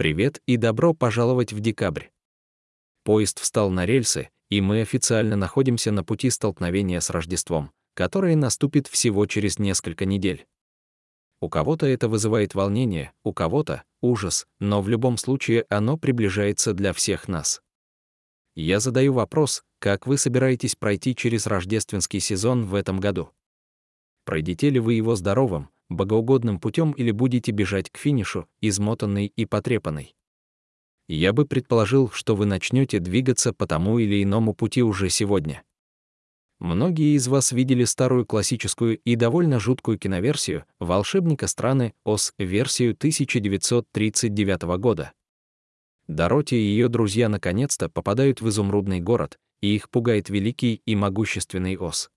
Привет и добро пожаловать в декабрь. Поезд встал на рельсы, и мы официально находимся на пути столкновения с Рождеством, которое наступит всего через несколько недель. У кого-то это вызывает волнение, у кого-то — ужас, но в любом случае оно приближается для всех нас. Я задаю вопрос, как вы собираетесь пройти через рождественский сезон в этом году? Пройдете ли вы его здоровым, богоугодным путем или будете бежать к финишу, измотанный и потрепанный? Я бы предположил, что вы начнете двигаться по тому или иному пути уже сегодня. Многие из вас видели старую классическую и довольно жуткую киноверсию «Волшебника страны» ОС версию 1939 года. Дороти и ее друзья наконец-то попадают в изумрудный город, и их пугает великий и могущественный Ос.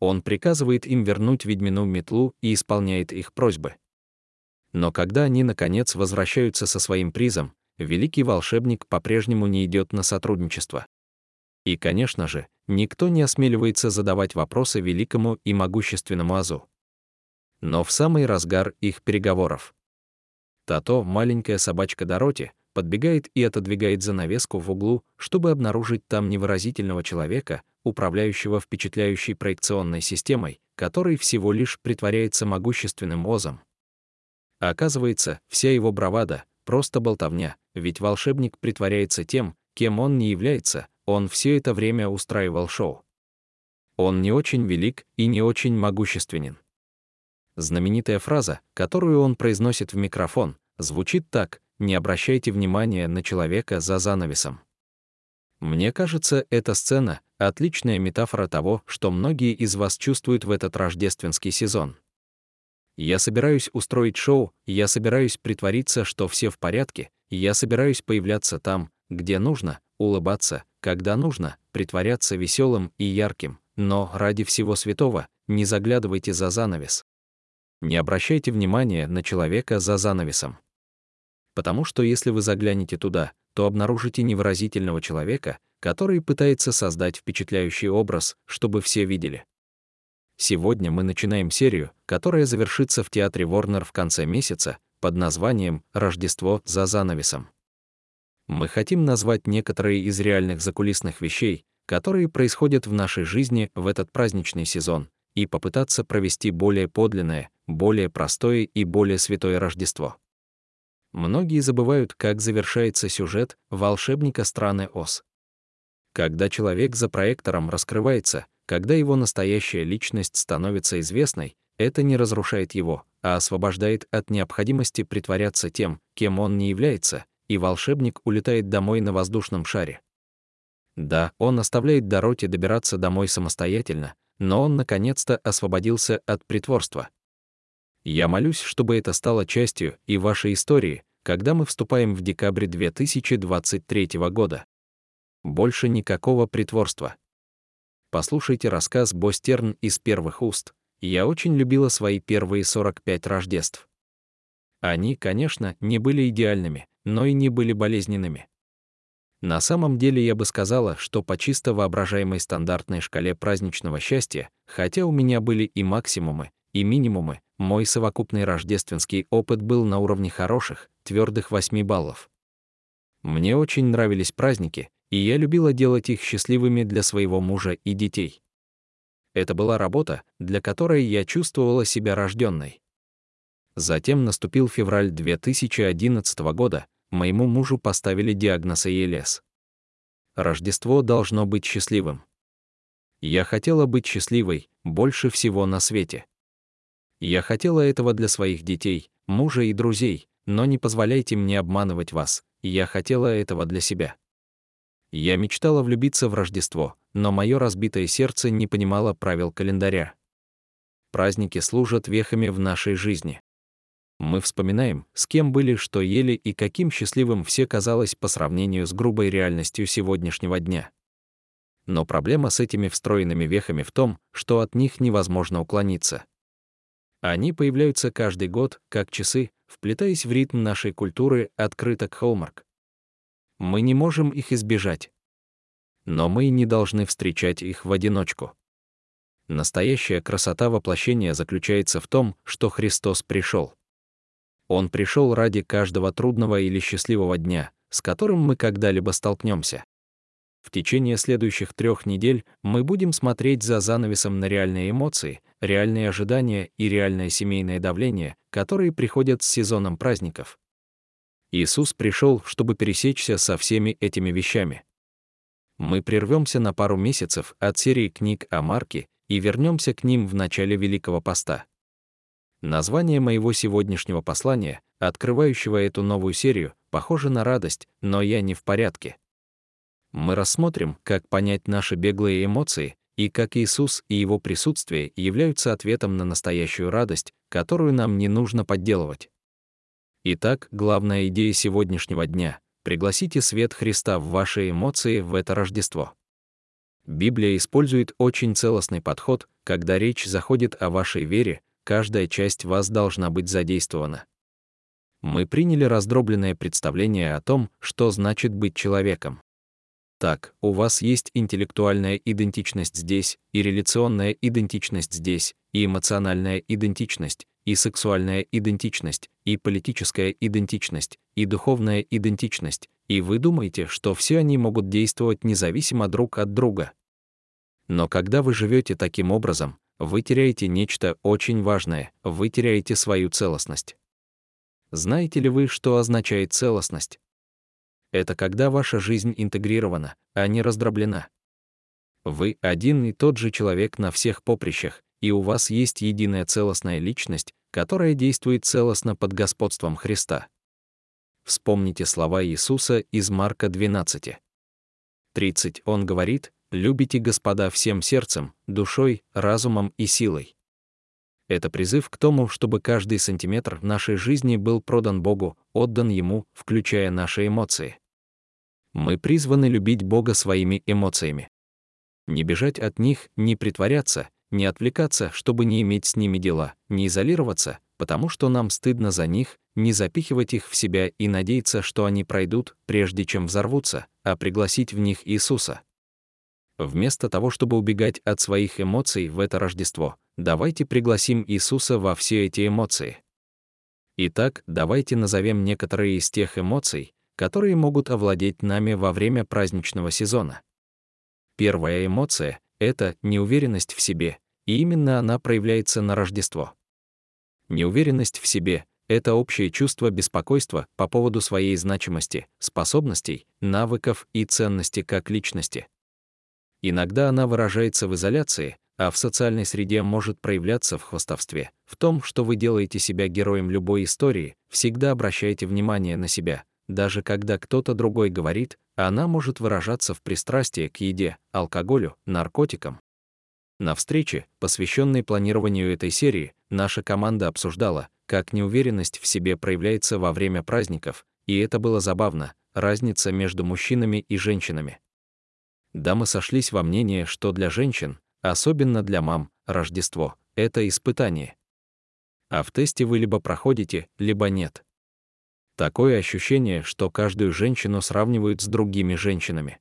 Он приказывает им вернуть ведьмину метлу и исполняет их просьбы. Но когда они, наконец, возвращаются со своим призом, великий волшебник по-прежнему не идет на сотрудничество. И, конечно же, никто не осмеливается задавать вопросы великому и могущественному Азу. Но в самый разгар их переговоров. Тато, маленькая собачка Дороти, подбегает и отодвигает занавеску в углу, чтобы обнаружить там невыразительного человека, управляющего впечатляющей проекционной системой, который всего лишь притворяется могущественным озом. оказывается, вся его бравада — просто болтовня, ведь волшебник притворяется тем, кем он не является, он все это время устраивал шоу. Он не очень велик и не очень могущественен. Знаменитая фраза, которую он произносит в микрофон, звучит так «Не обращайте внимания на человека за занавесом». Мне кажется, эта сцена — отличная метафора того, что многие из вас чувствуют в этот рождественский сезон. Я собираюсь устроить шоу, я собираюсь притвориться, что все в порядке, я собираюсь появляться там, где нужно, улыбаться, когда нужно, притворяться веселым и ярким, но ради всего святого не заглядывайте за занавес. Не обращайте внимания на человека за занавесом. Потому что если вы заглянете туда, то обнаружите невыразительного человека, который пытается создать впечатляющий образ, чтобы все видели. Сегодня мы начинаем серию, которая завершится в театре Ворнер в конце месяца под названием «Рождество за занавесом». Мы хотим назвать некоторые из реальных закулисных вещей, которые происходят в нашей жизни в этот праздничный сезон, и попытаться провести более подлинное, более простое и более святое Рождество. Многие забывают, как завершается сюжет «Волшебника страны Оз». Когда человек за проектором раскрывается, когда его настоящая личность становится известной, это не разрушает его, а освобождает от необходимости притворяться тем, кем он не является, и волшебник улетает домой на воздушном шаре. Да, он оставляет Дороти добираться домой самостоятельно, но он наконец-то освободился от притворства. Я молюсь, чтобы это стало частью и вашей истории, когда мы вступаем в декабре 2023 года. Больше никакого притворства. Послушайте рассказ Бостерн из первых уст. Я очень любила свои первые 45 Рождеств. Они, конечно, не были идеальными, но и не были болезненными. На самом деле я бы сказала, что по чисто воображаемой стандартной шкале праздничного счастья, хотя у меня были и максимумы, и минимумы, мой совокупный рождественский опыт был на уровне хороших, твердых 8 баллов. Мне очень нравились праздники, и я любила делать их счастливыми для своего мужа и детей. Это была работа, для которой я чувствовала себя рожденной. Затем наступил февраль 2011 года, моему мужу поставили диагноз АЛС. Рождество должно быть счастливым. Я хотела быть счастливой больше всего на свете. Я хотела этого для своих детей, мужа и друзей, но не позволяйте мне обманывать вас, я хотела этого для себя. Я мечтала влюбиться в Рождество, но мое разбитое сердце не понимало правил календаря. Праздники служат вехами в нашей жизни. Мы вспоминаем, с кем были, что ели и каким счастливым все казалось по сравнению с грубой реальностью сегодняшнего дня. Но проблема с этими встроенными вехами в том, что от них невозможно уклониться. Они появляются каждый год, как часы, вплетаясь в ритм нашей культуры открыто к Холмарк. Мы не можем их избежать. Но мы не должны встречать их в одиночку. Настоящая красота воплощения заключается в том, что Христос пришел. Он пришел ради каждого трудного или счастливого дня, с которым мы когда-либо столкнемся. В течение следующих трех недель мы будем смотреть за занавесом на реальные эмоции, реальные ожидания и реальное семейное давление, которые приходят с сезоном праздников. Иисус пришел, чтобы пересечься со всеми этими вещами. Мы прервемся на пару месяцев от серии книг о Марке и вернемся к ним в начале Великого Поста. Название моего сегодняшнего послания, открывающего эту новую серию, похоже на радость, но я не в порядке. Мы рассмотрим, как понять наши беглые эмоции и как Иисус и Его присутствие являются ответом на настоящую радость, которую нам не нужно подделывать. Итак, главная идея сегодняшнего дня — пригласите свет Христа в ваши эмоции в это Рождество. Библия использует очень целостный подход, когда речь заходит о вашей вере, каждая часть вас должна быть задействована. Мы приняли раздробленное представление о том, что значит быть человеком. Так, у вас есть интеллектуальная идентичность здесь, и реляционная идентичность здесь, и эмоциональная идентичность, и сексуальная идентичность, и политическая идентичность, и духовная идентичность, и вы думаете, что все они могут действовать независимо друг от друга. Но когда вы живете таким образом, вы теряете нечто очень важное, вы теряете свою целостность. Знаете ли вы, что означает целостность? Это когда ваша жизнь интегрирована, а не раздроблена. Вы один и тот же человек на всех поприщах, и у вас есть единая целостная личность, которая действует целостно под господством Христа. Вспомните слова Иисуса из Марка 12. 30. Он говорит, любите Господа всем сердцем, душой, разумом и силой. Это призыв к тому, чтобы каждый сантиметр нашей жизни был продан Богу, отдан Ему, включая наши эмоции. Мы призваны любить Бога своими эмоциями. Не бежать от них, не притворяться, не отвлекаться, чтобы не иметь с ними дела, не изолироваться, потому что нам стыдно за них, не запихивать их в себя и надеяться, что они пройдут, прежде чем взорвутся, а пригласить в них Иисуса. Вместо того, чтобы убегать от своих эмоций в это Рождество, давайте пригласим Иисуса во все эти эмоции. Итак, давайте назовем некоторые из тех эмоций, которые могут овладеть нами во время праздничного сезона. Первая эмоция — это неуверенность в себе, и именно она проявляется на Рождество. Неуверенность в себе — это общее чувство беспокойства по поводу своей значимости, способностей, навыков и ценности как личности. Иногда она выражается в изоляции, а в социальной среде может проявляться в хвастовстве, в том, что вы делаете себя героем любой истории, всегда обращаете внимание на себя. Даже когда кто-то другой говорит, она может выражаться в пристрастии к еде, алкоголю, наркотикам. На встрече, посвященной планированию этой серии, наша команда обсуждала, как неуверенность в себе проявляется во время праздников, и это было забавно, разница между мужчинами и женщинами дамы сошлись во мнении, что для женщин, особенно для мам, Рождество — это испытание. А в тесте вы либо проходите, либо нет. Такое ощущение, что каждую женщину сравнивают с другими женщинами.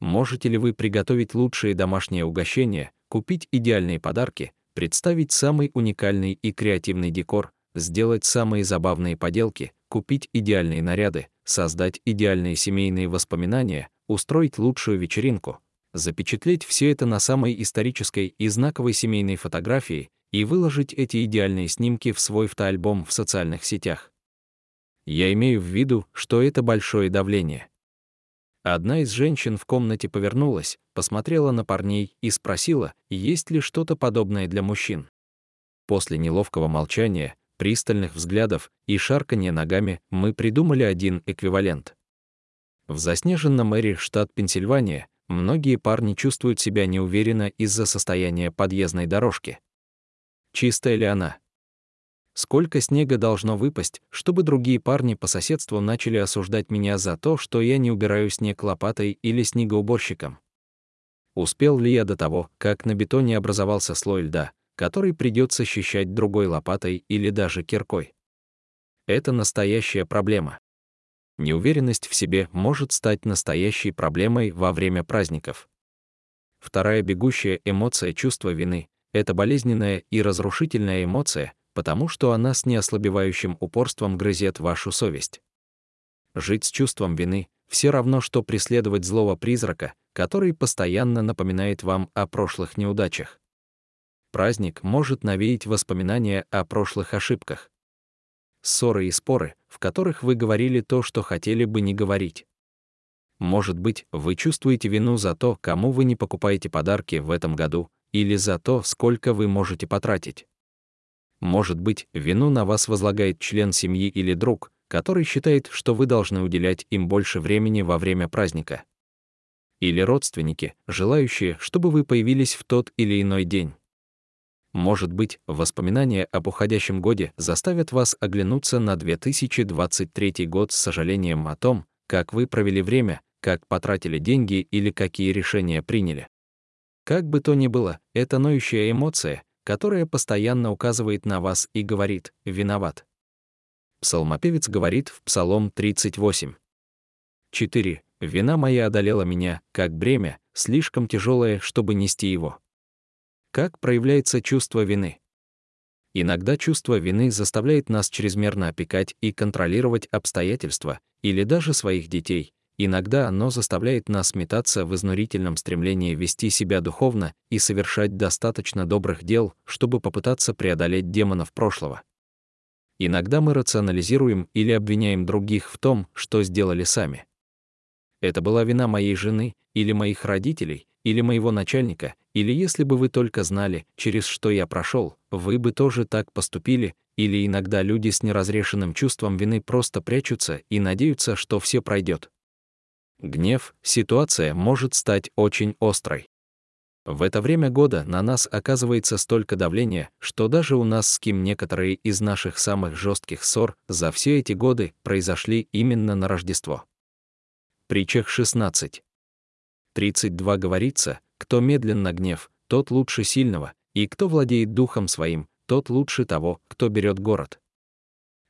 Можете ли вы приготовить лучшие домашние угощения, купить идеальные подарки, представить самый уникальный и креативный декор, сделать самые забавные поделки, купить идеальные наряды, создать идеальные семейные воспоминания, устроить лучшую вечеринку, запечатлеть все это на самой исторической и знаковой семейной фотографии и выложить эти идеальные снимки в свой фотоальбом в социальных сетях. Я имею в виду, что это большое давление. Одна из женщин в комнате повернулась, посмотрела на парней и спросила, есть ли что-то подобное для мужчин. После неловкого молчания, пристальных взглядов и шарканья ногами мы придумали один эквивалент. В заснеженном Мэри, штат Пенсильвания, многие парни чувствуют себя неуверенно из-за состояния подъездной дорожки. Чистая ли она? Сколько снега должно выпасть, чтобы другие парни по соседству начали осуждать меня за то, что я не убираю снег лопатой или снегоуборщиком? Успел ли я до того, как на бетоне образовался слой льда, который придется счищать другой лопатой или даже киркой? Это настоящая проблема. Неуверенность в себе может стать настоящей проблемой во время праздников. Вторая бегущая эмоция чувства вины — это болезненная и разрушительная эмоция, потому что она с неослабевающим упорством грызет вашу совесть. Жить с чувством вины — все равно, что преследовать злого призрака, который постоянно напоминает вам о прошлых неудачах. Праздник может навеять воспоминания о прошлых ошибках. Ссоры и споры, в которых вы говорили то, что хотели бы не говорить. Может быть, вы чувствуете вину за то, кому вы не покупаете подарки в этом году, или за то, сколько вы можете потратить. Может быть, вину на вас возлагает член семьи или друг, который считает, что вы должны уделять им больше времени во время праздника. Или родственники, желающие, чтобы вы появились в тот или иной день. Может быть, воспоминания об уходящем годе заставят вас оглянуться на 2023 год с сожалением о том, как вы провели время, как потратили деньги или какие решения приняли. Как бы то ни было, это ноющая эмоция, которая постоянно указывает на вас и говорит «виноват». Псалмопевец говорит в Псалом 38. 4. «Вина моя одолела меня, как бремя, слишком тяжелое, чтобы нести его». Как проявляется чувство вины? Иногда чувство вины заставляет нас чрезмерно опекать и контролировать обстоятельства или даже своих детей. Иногда оно заставляет нас метаться в изнурительном стремлении вести себя духовно и совершать достаточно добрых дел, чтобы попытаться преодолеть демонов прошлого. Иногда мы рационализируем или обвиняем других в том, что сделали сами. Это была вина моей жены или моих родителей, или моего начальника, или если бы вы только знали, через что я прошел, вы бы тоже так поступили, или иногда люди с неразрешенным чувством вины просто прячутся и надеются, что все пройдет. Гнев, ситуация может стать очень острой. В это время года на нас оказывается столько давления, что даже у нас с кем некоторые из наших самых жестких ссор за все эти годы произошли именно на Рождество. Притчах 16. 32 говорится, кто медленно гнев, тот лучше сильного, и кто владеет духом своим, тот лучше того, кто берет город.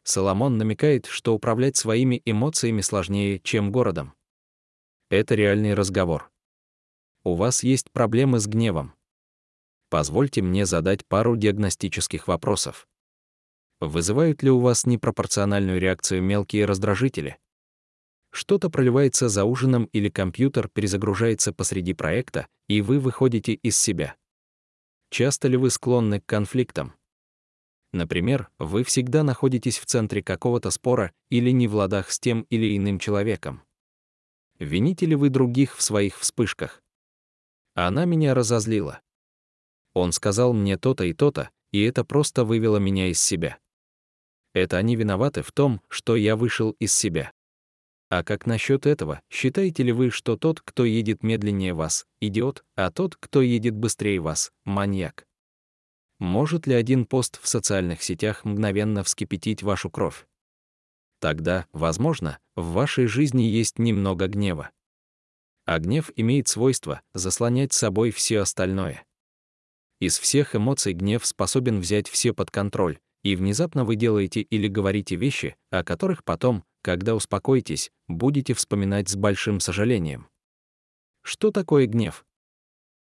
Соломон намекает, что управлять своими эмоциями сложнее, чем городом. Это реальный разговор. У вас есть проблемы с гневом. Позвольте мне задать пару диагностических вопросов. Вызывают ли у вас непропорциональную реакцию мелкие раздражители? Что-то проливается за ужином или компьютер перезагружается посреди проекта, и вы выходите из себя. Часто ли вы склонны к конфликтам? Например, вы всегда находитесь в центре какого-то спора или не в ладах с тем или иным человеком. Вините ли вы других в своих вспышках? Она меня разозлила. Он сказал мне то-то и то-то, и это просто вывело меня из себя. Это они виноваты в том, что я вышел из себя. А как насчет этого, считаете ли вы, что тот, кто едет медленнее вас, идиот, а тот, кто едет быстрее вас, маньяк? Может ли один пост в социальных сетях мгновенно вскипятить вашу кровь? Тогда, возможно, в вашей жизни есть немного гнева. А гнев имеет свойство заслонять собой все остальное. Из всех эмоций гнев способен взять все под контроль, и внезапно вы делаете или говорите вещи, о которых потом, когда успокоитесь, будете вспоминать с большим сожалением. Что такое гнев?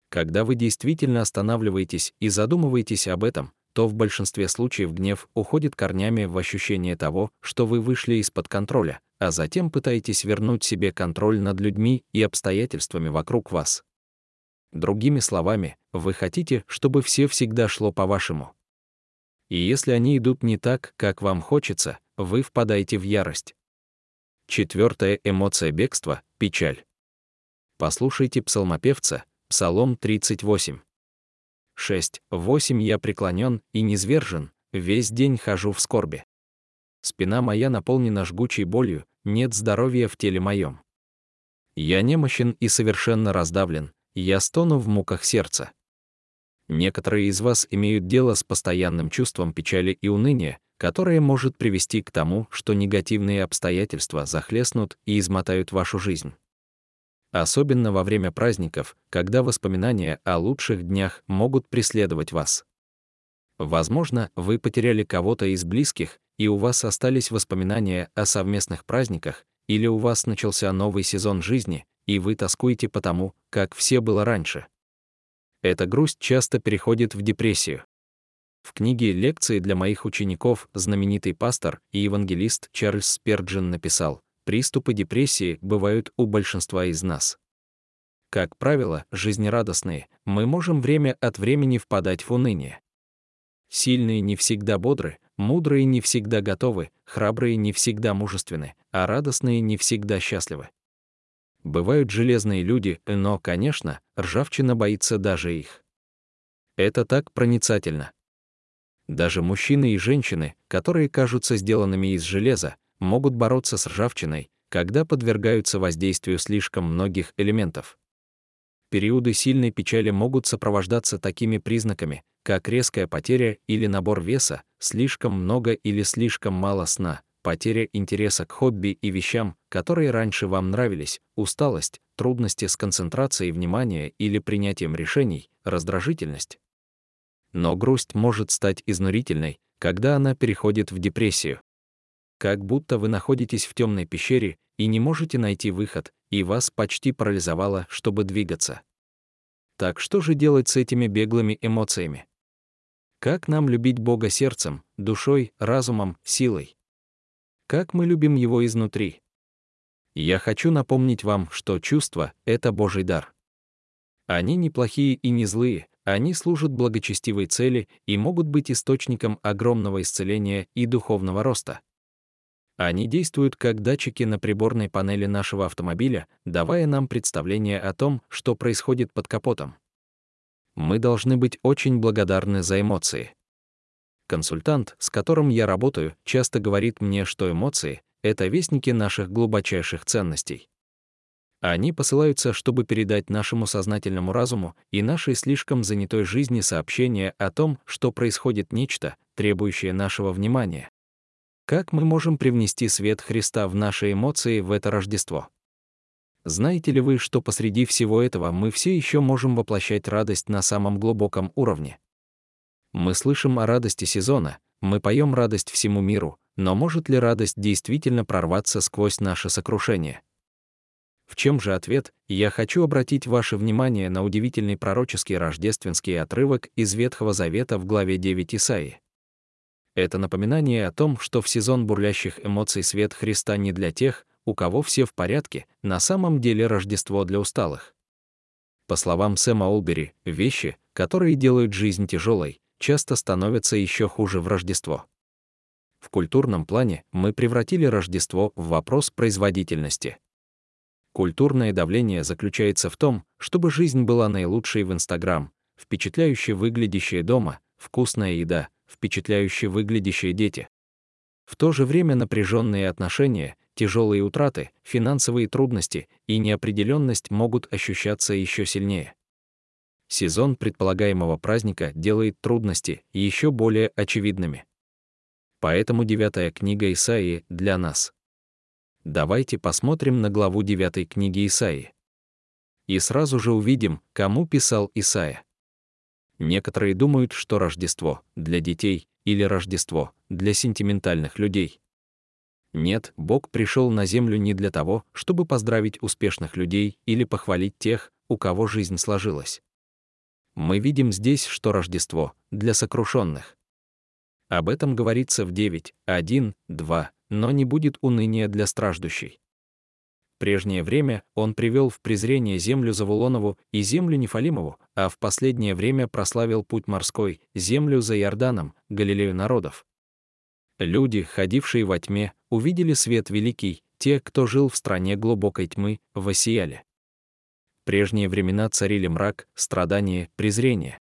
Когда вы действительно останавливаетесь и задумываетесь об этом, то в большинстве случаев гнев уходит корнями в ощущение того, что вы вышли из-под контроля, а затем пытаетесь вернуть себе контроль над людьми и обстоятельствами вокруг вас. Другими словами, вы хотите, чтобы все всегда шло по-вашему. И если они идут не так, как вам хочется, вы впадаете в ярость. Четвертая эмоция бегства — печаль. Послушайте псалмопевца, Псалом 38. 6. 8 Я преклонен и низвержен, весь день хожу в скорби. Спина моя наполнена жгучей болью, нет здоровья в теле моем. Я немощен и совершенно раздавлен, я стону в муках сердца. Некоторые из вас имеют дело с постоянным чувством печали и уныния, которое может привести к тому, что негативные обстоятельства захлестнут и измотают вашу жизнь. Особенно во время праздников, когда воспоминания о лучших днях могут преследовать вас. Возможно, вы потеряли кого-то из близких, и у вас остались воспоминания о совместных праздниках, или у вас начался новый сезон жизни, и вы тоскуете по тому, как все было раньше. Эта грусть часто переходит в депрессию. В книге «Лекции для моих учеников» знаменитый пастор и евангелист Чарльз Сперджин написал, приступы депрессии бывают у большинства из нас. Как правило, жизнерадостные, мы можем время от времени впадать в уныние. Сильные не всегда бодры, мудрые не всегда готовы, храбрые не всегда мужественны, а радостные не всегда счастливы. Бывают железные люди, но, конечно, ржавчина боится даже их. Это так проницательно. Даже мужчины и женщины, которые кажутся сделанными из железа, могут бороться с ржавчиной, когда подвергаются воздействию слишком многих элементов. Периоды сильной печали могут сопровождаться такими признаками, как резкая потеря или набор веса, слишком много или слишком мало сна, потеря интереса к хобби и вещам, которые раньше вам нравились, усталость, трудности с концентрацией внимания или принятием решений, раздражительность. Но грусть может стать изнурительной, когда она переходит в депрессию как будто вы находитесь в темной пещере и не можете найти выход, и вас почти парализовало, чтобы двигаться. Так что же делать с этими беглыми эмоциями? Как нам любить Бога сердцем, душой, разумом, силой? Как мы любим Его изнутри? Я хочу напомнить вам, что чувства — это Божий дар. Они не плохие и не злые, они служат благочестивой цели и могут быть источником огромного исцеления и духовного роста. Они действуют как датчики на приборной панели нашего автомобиля, давая нам представление о том, что происходит под капотом. Мы должны быть очень благодарны за эмоции. Консультант, с которым я работаю, часто говорит мне, что эмоции — это вестники наших глубочайших ценностей. Они посылаются, чтобы передать нашему сознательному разуму и нашей слишком занятой жизни сообщение о том, что происходит нечто, требующее нашего внимания. Как мы можем привнести свет Христа в наши эмоции в это Рождество? Знаете ли вы, что посреди всего этого мы все еще можем воплощать радость на самом глубоком уровне? Мы слышим о радости сезона, мы поем радость всему миру, но может ли радость действительно прорваться сквозь наше сокрушение? В чем же ответ? Я хочу обратить ваше внимание на удивительный пророческий рождественский отрывок из Ветхого Завета в главе 9 Исаии. Это напоминание о том, что в сезон бурлящих эмоций свет Христа не для тех, у кого все в порядке, на самом деле Рождество для усталых. По словам Сэма Олбери, вещи, которые делают жизнь тяжелой, часто становятся еще хуже в Рождество. В культурном плане мы превратили Рождество в вопрос производительности. Культурное давление заключается в том, чтобы жизнь была наилучшей в Инстаграм, впечатляюще выглядящая дома, вкусная еда, впечатляюще выглядящие дети. В то же время напряженные отношения, тяжелые утраты, финансовые трудности и неопределенность могут ощущаться еще сильнее. Сезон предполагаемого праздника делает трудности еще более очевидными. Поэтому девятая книга Исаии для нас. Давайте посмотрим на главу девятой книги Исаии. И сразу же увидим, кому писал Исаия. Некоторые думают, что Рождество для детей или Рождество для сентиментальных людей. Нет, Бог пришел на землю не для того, чтобы поздравить успешных людей или похвалить тех, у кого жизнь сложилась. Мы видим здесь, что Рождество для сокрушенных. Об этом говорится в 9, 1, 2, но не будет уныния для страждущей прежнее время он привел в презрение землю Завулонову и землю Нефалимову, а в последнее время прославил путь морской, землю за Иорданом, Галилею народов. Люди, ходившие во тьме, увидели свет великий, те, кто жил в стране глубокой тьмы, воссияли. Прежние времена царили мрак, страдание, презрение.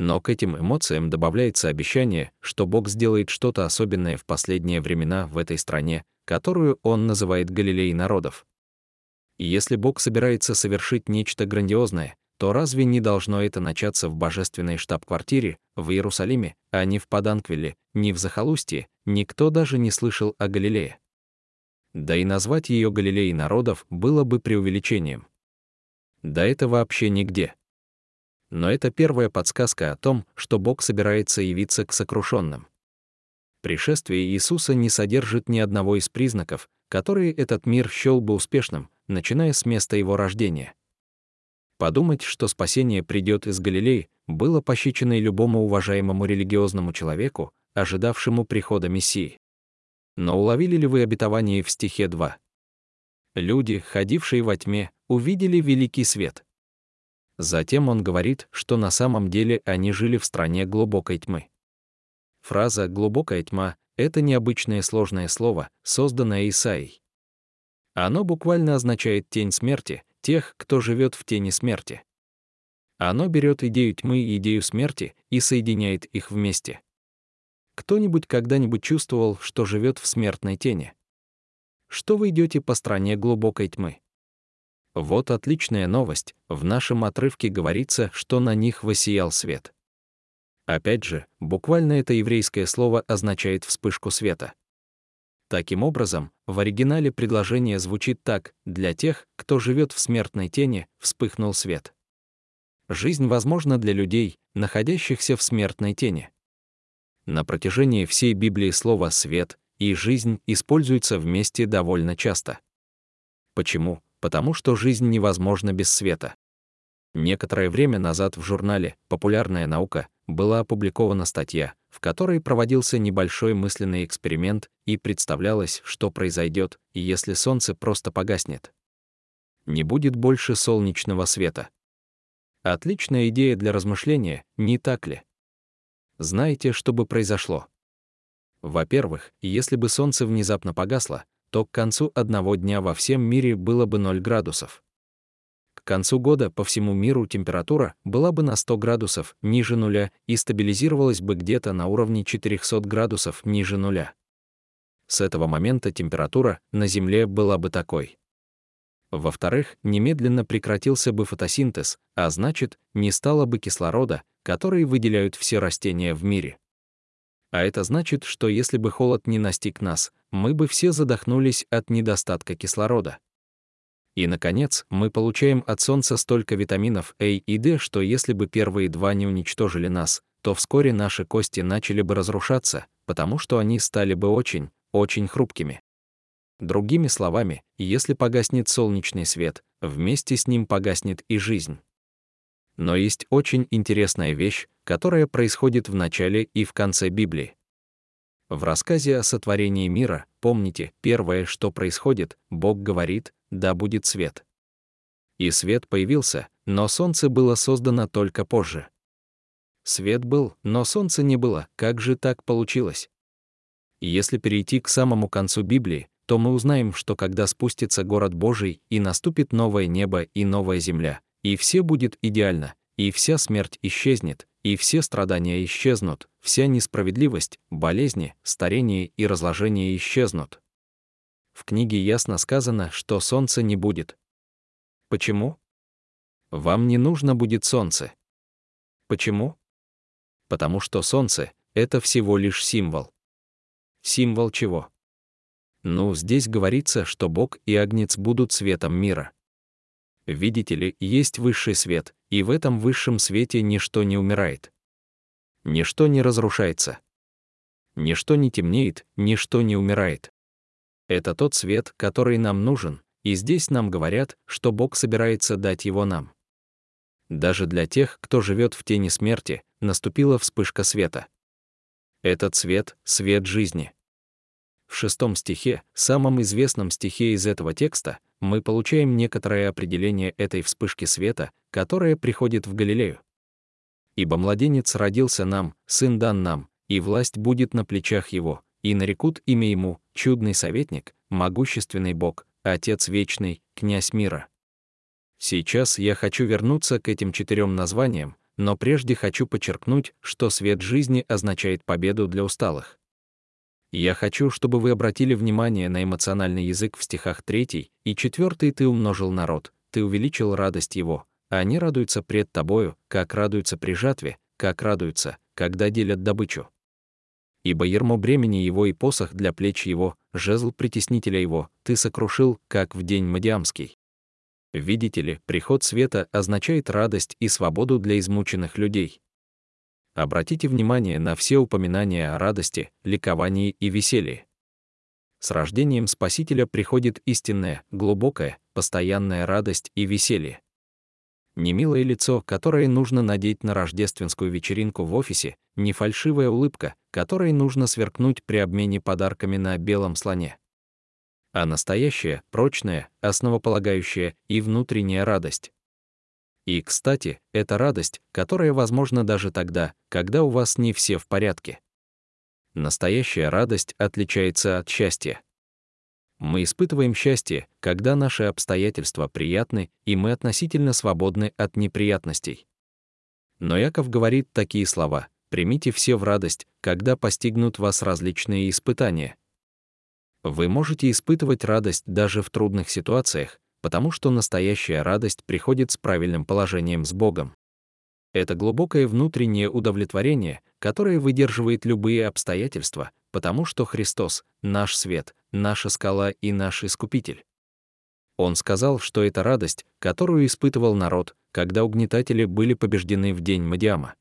Но к этим эмоциям добавляется обещание, что Бог сделает что-то особенное в последние времена в этой стране, которую он называет Галилеей народов. И если Бог собирается совершить нечто грандиозное, то разве не должно это начаться в божественной штаб-квартире, в Иерусалиме, а не в Паданквилле, не в захолустье, никто даже не слышал о Галилее. Да и назвать ее Галилеей народов было бы преувеличением. Да это вообще нигде. Но это первая подсказка о том, что Бог собирается явиться к сокрушенным. Пришествие Иисуса не содержит ни одного из признаков, которые этот мир счел бы успешным, начиная с места его рождения. Подумать, что спасение придет из Галилеи, было пощечиной любому уважаемому религиозному человеку, ожидавшему прихода Мессии. Но уловили ли вы обетование в стихе 2? Люди, ходившие во тьме, увидели великий свет. Затем он говорит, что на самом деле они жили в стране глубокой тьмы. Фраза «глубокая тьма» — это необычное сложное слово, созданное Исаией. Оно буквально означает тень смерти, тех, кто живет в тени смерти. Оно берет идею тьмы и идею смерти и соединяет их вместе. Кто-нибудь когда-нибудь чувствовал, что живет в смертной тени? Что вы идете по стране глубокой тьмы? Вот отличная новость. В нашем отрывке говорится, что на них воссиял свет. Опять же, буквально это еврейское слово означает вспышку света. Таким образом, в оригинале предложение звучит так «для тех, кто живет в смертной тени, вспыхнул свет». Жизнь возможна для людей, находящихся в смертной тени. На протяжении всей Библии слово «свет» и «жизнь» используются вместе довольно часто. Почему? Потому что жизнь невозможна без света. Некоторое время назад в журнале «Популярная наука» была опубликована статья, в которой проводился небольшой мысленный эксперимент и представлялось, что произойдет, если солнце просто погаснет. Не будет больше солнечного света. Отличная идея для размышления, не так ли? Знаете, что бы произошло? Во-первых, если бы солнце внезапно погасло, то к концу одного дня во всем мире было бы 0 градусов. К концу года по всему миру температура была бы на 100 градусов ниже нуля и стабилизировалась бы где-то на уровне 400 градусов ниже нуля. С этого момента температура на Земле была бы такой. Во-вторых, немедленно прекратился бы фотосинтез, а значит, не стало бы кислорода, который выделяют все растения в мире. А это значит, что если бы холод не настиг нас, мы бы все задохнулись от недостатка кислорода. И, наконец, мы получаем от Солнца столько витаминов А и D, что если бы первые два не уничтожили нас, то вскоре наши кости начали бы разрушаться, потому что они стали бы очень, очень хрупкими. Другими словами, если погаснет солнечный свет, вместе с ним погаснет и жизнь. Но есть очень интересная вещь, которая происходит в начале и в конце Библии. В рассказе о сотворении мира, помните, первое, что происходит, Бог говорит, да будет свет. И свет появился, но солнце было создано только позже. Свет был, но солнца не было, как же так получилось? Если перейти к самому концу Библии, то мы узнаем, что когда спустится город Божий и наступит новое небо и новая земля, и все будет идеально, и вся смерть исчезнет, и все страдания исчезнут, вся несправедливость, болезни, старение и разложение исчезнут. В книге ясно сказано, что солнца не будет. Почему? Вам не нужно будет солнце. Почему? Потому что солнце — это всего лишь символ. Символ чего? Ну, здесь говорится, что Бог и Агнец будут светом мира. Видите ли, есть высший свет, и в этом высшем свете ничто не умирает. Ничто не разрушается. Ничто не темнеет, ничто не умирает. Это тот свет, который нам нужен, и здесь нам говорят, что Бог собирается дать его нам. Даже для тех, кто живет в тени смерти, наступила вспышка света. Этот свет — свет жизни. В шестом стихе, самом известном стихе из этого текста, мы получаем некоторое определение этой вспышки света, которая приходит в Галилею. «Ибо младенец родился нам, сын дан нам, и власть будет на плечах его, и нарекут имя ему чудный советник, могущественный Бог, Отец вечный, князь мира. Сейчас я хочу вернуться к этим четырем названиям, но прежде хочу подчеркнуть, что свет жизни означает победу для усталых. Я хочу, чтобы вы обратили внимание на эмоциональный язык в стихах 3 и 4 «Ты умножил народ, ты увеличил радость его, а они радуются пред тобою, как радуются при жатве, как радуются, когда делят добычу ибо ермо бремени его и посох для плеч его, жезл притеснителя его, ты сокрушил, как в день Мадиамский. Видите ли, приход света означает радость и свободу для измученных людей. Обратите внимание на все упоминания о радости, ликовании и веселье. С рождением Спасителя приходит истинная, глубокая, постоянная радость и веселье. Не милое лицо, которое нужно надеть на рождественскую вечеринку в офисе, не фальшивая улыбка, которой нужно сверкнуть при обмене подарками на белом слоне. А настоящая, прочная, основополагающая и внутренняя радость. И, кстати, это радость, которая возможна даже тогда, когда у вас не все в порядке. Настоящая радость отличается от счастья. Мы испытываем счастье, когда наши обстоятельства приятны, и мы относительно свободны от неприятностей. Но Яков говорит такие слова «примите все в радость, когда постигнут вас различные испытания». Вы можете испытывать радость даже в трудных ситуациях, потому что настоящая радость приходит с правильным положением с Богом. Это глубокое внутреннее удовлетворение, которое выдерживает любые обстоятельства, потому что Христос — наш свет, наша скала и наш Искупитель. Он сказал, что это радость, которую испытывал народ, когда угнетатели были побеждены в день Мадиама.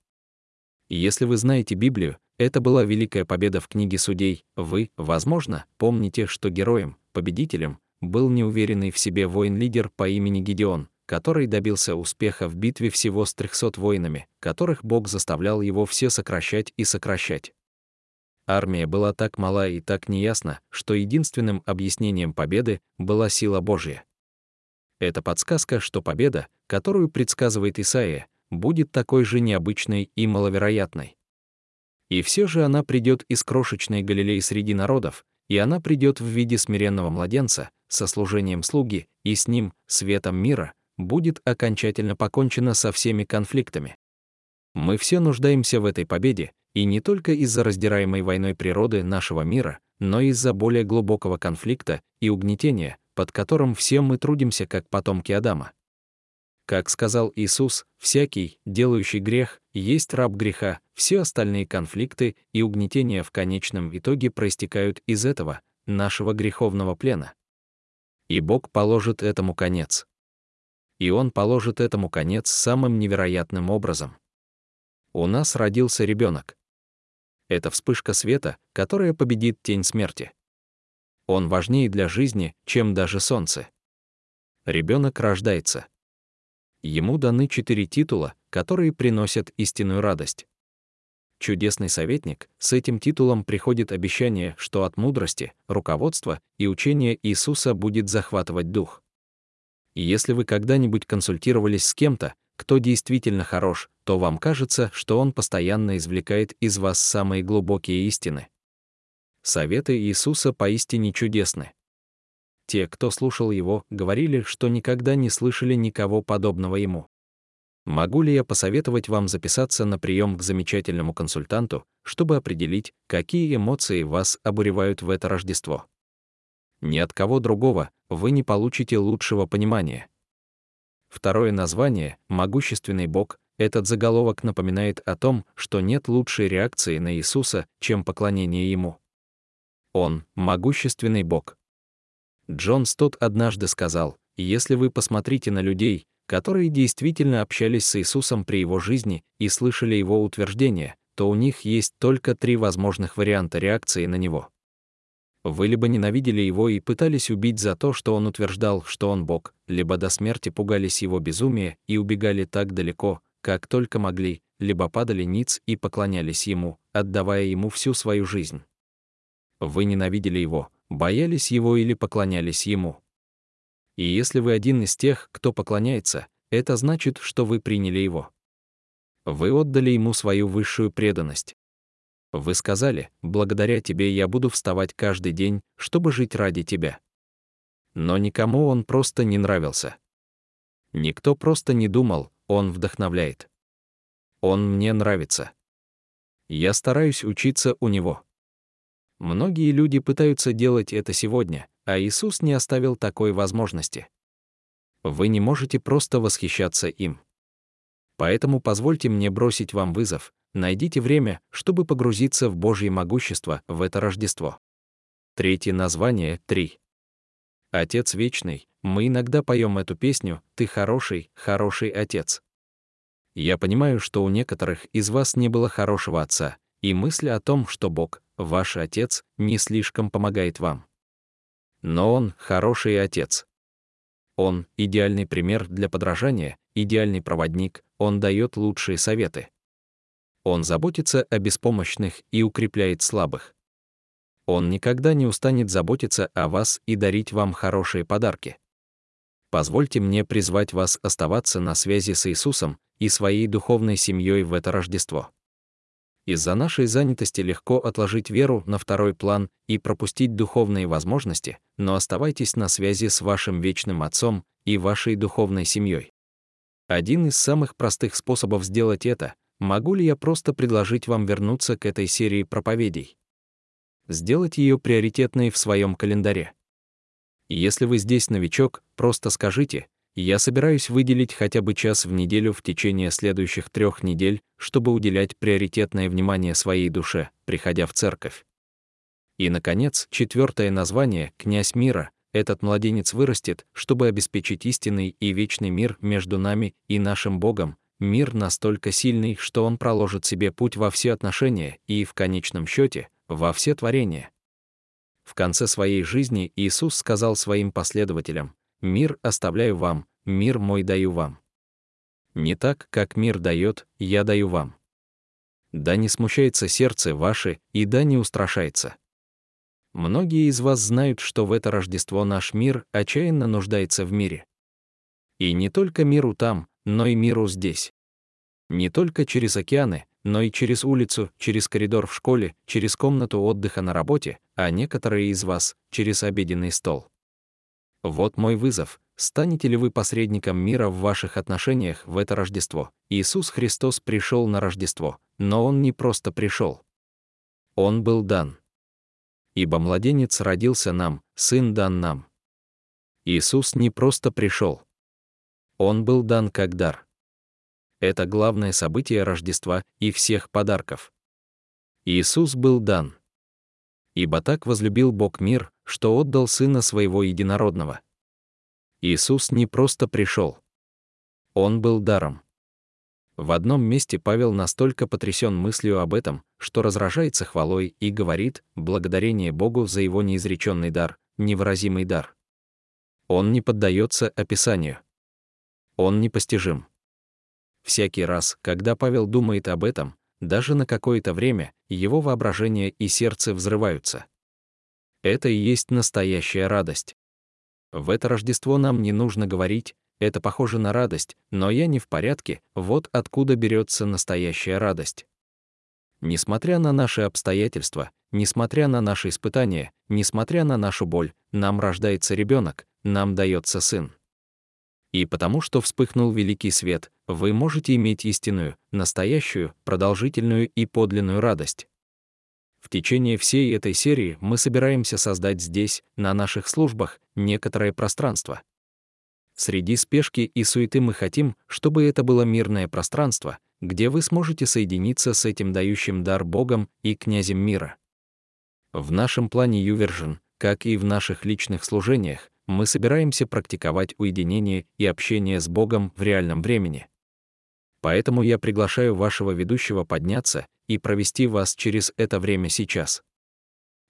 Если вы знаете Библию, это была великая победа в книге судей. Вы, возможно, помните, что героем, победителем, был неуверенный в себе воин-лидер по имени Гедеон, который добился успеха в битве всего с 300 воинами, которых Бог заставлял его все сокращать и сокращать. Армия была так мала и так неясна, что единственным объяснением победы была сила Божья. Это подсказка, что победа, которую предсказывает Исаия, будет такой же необычной и маловероятной. И все же она придет из крошечной Галилеи среди народов, и она придет в виде смиренного младенца, со служением слуги, и с ним, светом мира, будет окончательно покончено со всеми конфликтами. Мы все нуждаемся в этой победе, и не только из-за раздираемой войной природы нашего мира, но из-за более глубокого конфликта и угнетения, под которым все мы трудимся как потомки Адама. Как сказал Иисус, всякий, делающий грех, есть раб греха, все остальные конфликты и угнетения в конечном итоге проистекают из этого, нашего греховного плена. И Бог положит этому конец. И Он положит этому конец самым невероятным образом. У нас родился ребенок. Это вспышка света, которая победит тень смерти. Он важнее для жизни, чем даже солнце. Ребенок рождается. Ему даны четыре титула, которые приносят истинную радость. Чудесный советник, с этим титулом приходит обещание, что от мудрости, руководства и учения Иисуса будет захватывать дух. И если вы когда-нибудь консультировались с кем-то, кто действительно хорош, то вам кажется, что он постоянно извлекает из вас самые глубокие истины. Советы Иисуса поистине чудесны. Те, кто слушал его, говорили, что никогда не слышали никого подобного ему. Могу ли я посоветовать вам записаться на прием к замечательному консультанту, чтобы определить, какие эмоции вас обуревают в это Рождество? Ни от кого другого вы не получите лучшего понимания. Второе название «Могущественный Бог» этот заголовок напоминает о том, что нет лучшей реакции на Иисуса, чем поклонение Ему. Он — могущественный Бог. Джон Стот однажды сказал, если вы посмотрите на людей, которые действительно общались с Иисусом при Его жизни и слышали Его утверждения, то у них есть только три возможных варианта реакции на Него. Вы либо ненавидели его и пытались убить за то, что он утверждал, что он Бог, либо до смерти пугались его безумия и убегали так далеко, как только могли, либо падали ниц и поклонялись ему, отдавая ему всю свою жизнь. Вы ненавидели его, боялись его или поклонялись ему. И если вы один из тех, кто поклоняется, это значит, что вы приняли его. Вы отдали ему свою высшую преданность. Вы сказали, благодаря тебе я буду вставать каждый день, чтобы жить ради тебя. Но никому он просто не нравился. Никто просто не думал, он вдохновляет. Он мне нравится. Я стараюсь учиться у него. Многие люди пытаются делать это сегодня, а Иисус не оставил такой возможности. Вы не можете просто восхищаться им. Поэтому позвольте мне бросить вам вызов, Найдите время, чтобы погрузиться в Божье могущество в это Рождество. Третье название — три. Отец Вечный, мы иногда поем эту песню «Ты хороший, хороший Отец». Я понимаю, что у некоторых из вас не было хорошего отца, и мысль о том, что Бог, ваш Отец, не слишком помогает вам. Но Он — хороший Отец. Он – идеальный пример для подражания, идеальный проводник, он дает лучшие советы. Он заботится о беспомощных и укрепляет слабых. Он никогда не устанет заботиться о вас и дарить вам хорошие подарки. Позвольте мне призвать вас оставаться на связи с Иисусом и своей духовной семьей в это Рождество. Из-за нашей занятости легко отложить веру на второй план и пропустить духовные возможности, но оставайтесь на связи с вашим вечным Отцом и вашей духовной семьей. Один из самых простых способов сделать это — могу ли я просто предложить вам вернуться к этой серии проповедей? сделать ее приоритетной в своем календаре. Если вы здесь новичок, просто скажите, я собираюсь выделить хотя бы час в неделю в течение следующих трех недель, чтобы уделять приоритетное внимание своей душе, приходя в церковь. И, наконец, четвертое название «Князь мира» этот младенец вырастет, чтобы обеспечить истинный и вечный мир между нами и нашим Богом, мир настолько сильный, что он проложит себе путь во все отношения и, в конечном счете, во все творения. В конце своей жизни Иисус сказал своим последователям, «Мир оставляю вам, мир мой даю вам. Не так, как мир дает, я даю вам. Да не смущается сердце ваше, и да не устрашается». Многие из вас знают, что в это Рождество наш мир отчаянно нуждается в мире. И не только миру там, но и миру здесь. Не только через океаны, но и через улицу, через коридор в школе, через комнату отдыха на работе, а некоторые из вас — через обеденный стол. Вот мой вызов. Станете ли вы посредником мира в ваших отношениях в это Рождество? Иисус Христос пришел на Рождество, но Он не просто пришел. Он был дан. Ибо младенец родился нам, сын дан нам. Иисус не просто пришел. Он был дан как дар. Это главное событие Рождества и всех подарков. Иисус был дан. Ибо так возлюбил Бог мир, что отдал Сына Своего Единородного. Иисус не просто пришел. Он был даром. В одном месте Павел настолько потрясен мыслью об этом, что разражается хвалой и говорит благодарение Богу за его неизреченный дар, невыразимый дар. Он не поддается описанию. Он непостижим. Всякий раз, когда Павел думает об этом, даже на какое-то время, его воображение и сердце взрываются. Это и есть настоящая радость. В это Рождество нам не нужно говорить, это похоже на радость, но я не в порядке, вот откуда берется настоящая радость. Несмотря на наши обстоятельства, несмотря на наши испытания, несмотря на нашу боль, нам рождается ребенок, нам дается сын. И потому что вспыхнул великий свет, вы можете иметь истинную, настоящую, продолжительную и подлинную радость. В течение всей этой серии мы собираемся создать здесь, на наших службах, некоторое пространство. Среди спешки и суеты мы хотим, чтобы это было мирное пространство, где вы сможете соединиться с этим дающим дар Богом и князем мира. В нашем плане Ювержин, как и в наших личных служениях, мы собираемся практиковать уединение и общение с Богом в реальном времени. Поэтому я приглашаю вашего ведущего подняться и провести вас через это время сейчас.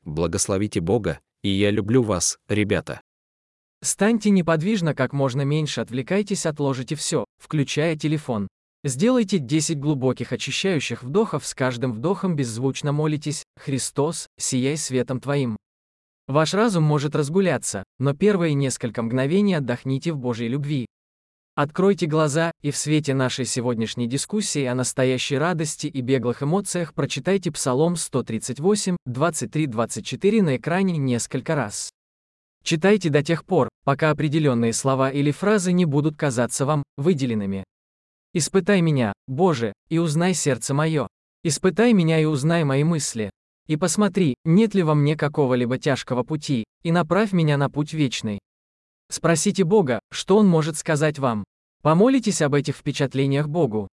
Благословите Бога, и я люблю вас, ребята. Станьте неподвижно как можно меньше, отвлекайтесь, отложите все, включая телефон. Сделайте 10 глубоких очищающих вдохов, с каждым вдохом беззвучно молитесь «Христос, сияй светом Твоим». Ваш разум может разгуляться, но первые несколько мгновений отдохните в Божьей любви. Откройте глаза, и в свете нашей сегодняшней дискуссии о настоящей радости и беглых эмоциях прочитайте Псалом 138, 23-24 на экране несколько раз. Читайте до тех пор, пока определенные слова или фразы не будут казаться вам выделенными. Испытай меня, Боже, и узнай сердце мое. Испытай меня и узнай мои мысли, и посмотри, нет ли во мне какого-либо тяжкого пути, и направь меня на путь вечный. Спросите Бога, что Он может сказать вам. Помолитесь об этих впечатлениях Богу,